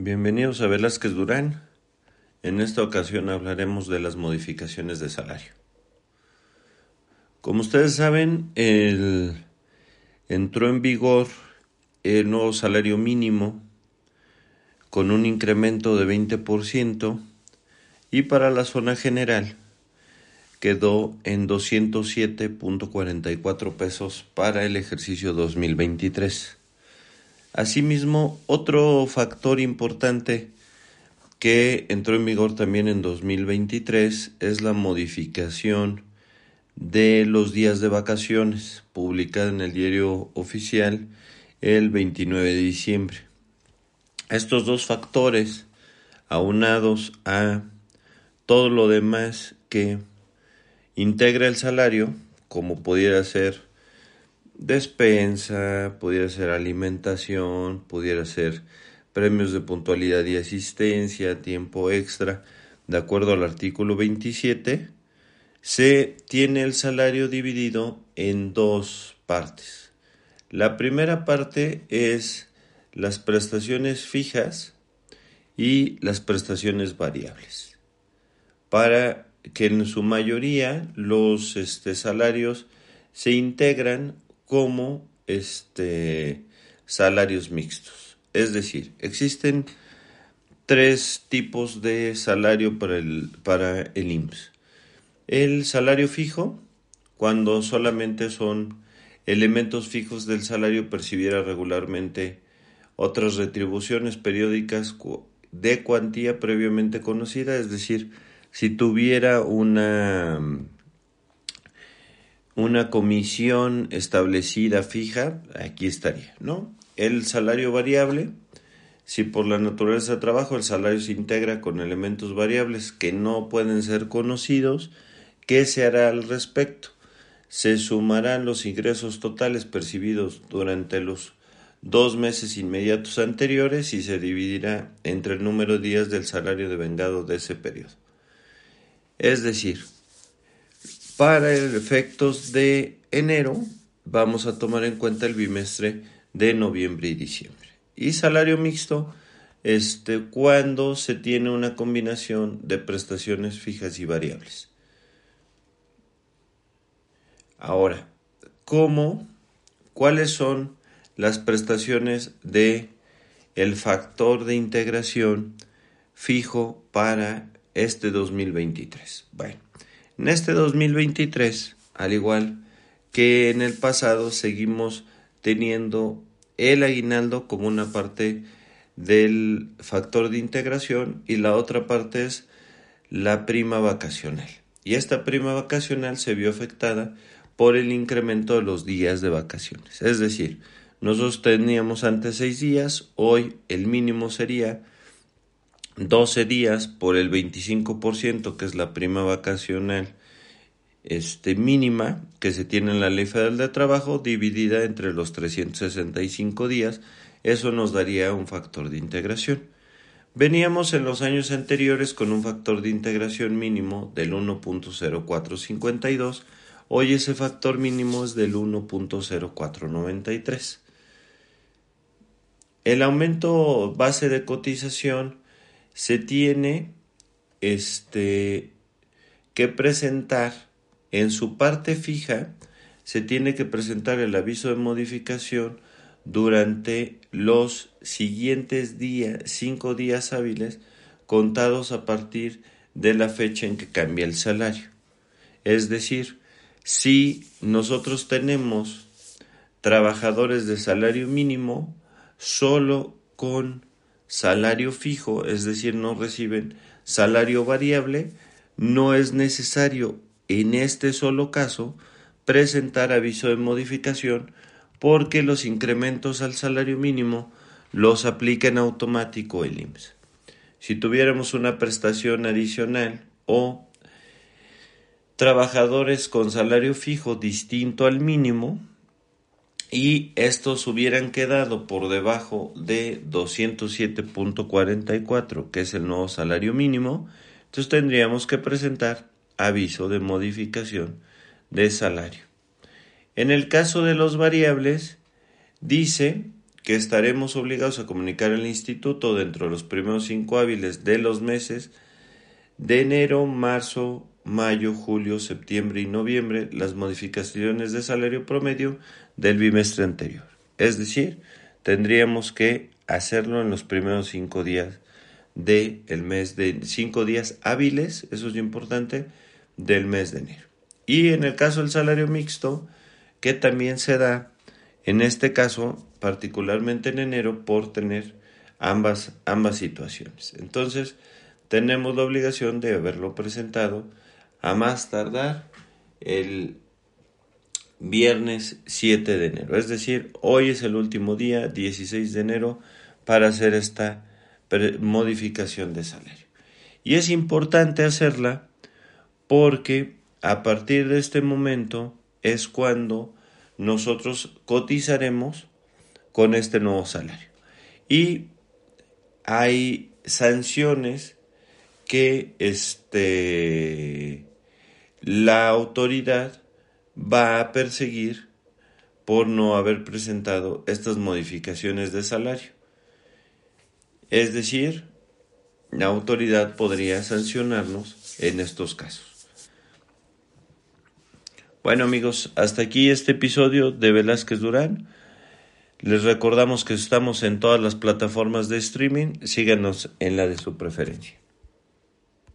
Bienvenidos a Velázquez Durán. En esta ocasión hablaremos de las modificaciones de salario. Como ustedes saben, entró en vigor el nuevo salario mínimo con un incremento de 20% y para la zona general quedó en 207.44 pesos para el ejercicio 2023. Asimismo, otro factor importante que entró en vigor también en 2023 es la modificación de los días de vacaciones, publicada en el diario oficial el 29 de diciembre. Estos dos factores, aunados a todo lo demás que integra el salario, como pudiera ser despensa, pudiera ser alimentación, pudiera ser premios de puntualidad y asistencia, tiempo extra, de acuerdo al artículo 27, se tiene el salario dividido en dos partes. La primera parte es las prestaciones fijas y las prestaciones variables. Para que en su mayoría los este, salarios se integran como este, salarios mixtos. Es decir, existen tres tipos de salario para el, para el IMSS. El salario fijo, cuando solamente son elementos fijos del salario, percibiera regularmente otras retribuciones periódicas de cuantía previamente conocida, es decir, si tuviera una una comisión establecida fija, aquí estaría, ¿no? El salario variable, si por la naturaleza de trabajo el salario se integra con elementos variables que no pueden ser conocidos, ¿qué se hará al respecto? Se sumarán los ingresos totales percibidos durante los dos meses inmediatos anteriores y se dividirá entre el número de días del salario devengado de ese periodo. Es decir, para efectos de enero vamos a tomar en cuenta el bimestre de noviembre y diciembre. Y salario mixto, este, cuando se tiene una combinación de prestaciones fijas y variables. Ahora, ¿cómo? ¿Cuáles son las prestaciones de el factor de integración fijo para este 2023? Bueno, en este 2023, al igual que en el pasado, seguimos teniendo el aguinaldo como una parte del factor de integración y la otra parte es la prima vacacional. Y esta prima vacacional se vio afectada por el incremento de los días de vacaciones. Es decir, nosotros teníamos antes seis días, hoy el mínimo sería 12 días por el 25%, que es la prima vacacional este, mínima que se tiene en la Ley Federal de Trabajo, dividida entre los 365 días. Eso nos daría un factor de integración. Veníamos en los años anteriores con un factor de integración mínimo del 1.0452. Hoy ese factor mínimo es del 1.0493. El aumento base de cotización se tiene este, que presentar en su parte fija, se tiene que presentar el aviso de modificación durante los siguientes días, cinco días hábiles, contados a partir de la fecha en que cambia el salario. Es decir, si nosotros tenemos trabajadores de salario mínimo, solo con salario fijo, es decir, no reciben salario variable, no es necesario en este solo caso presentar aviso de modificación porque los incrementos al salario mínimo los aplica en automático el IMSS. Si tuviéramos una prestación adicional o trabajadores con salario fijo distinto al mínimo, y estos hubieran quedado por debajo de 207.44, que es el nuevo salario mínimo, entonces tendríamos que presentar aviso de modificación de salario. En el caso de los variables, dice que estaremos obligados a comunicar al instituto dentro de los primeros cinco hábiles de los meses de enero, marzo, mayo, julio, septiembre y noviembre las modificaciones de salario promedio del bimestre anterior. Es decir, tendríamos que hacerlo en los primeros cinco días del mes de cinco días hábiles, eso es importante, del mes de enero. Y en el caso del salario mixto, que también se da, en este caso, particularmente en enero, por tener ambas, ambas situaciones. Entonces, tenemos la obligación de haberlo presentado a más tardar el viernes 7 de enero. Es decir, hoy es el último día, 16 de enero, para hacer esta modificación de salario. Y es importante hacerla porque a partir de este momento es cuando nosotros cotizaremos con este nuevo salario. Y hay sanciones que este, la autoridad va a perseguir por no haber presentado estas modificaciones de salario. Es decir, la autoridad podría sancionarnos en estos casos. Bueno amigos, hasta aquí este episodio de Velázquez Durán. Les recordamos que estamos en todas las plataformas de streaming. Síganos en la de su preferencia.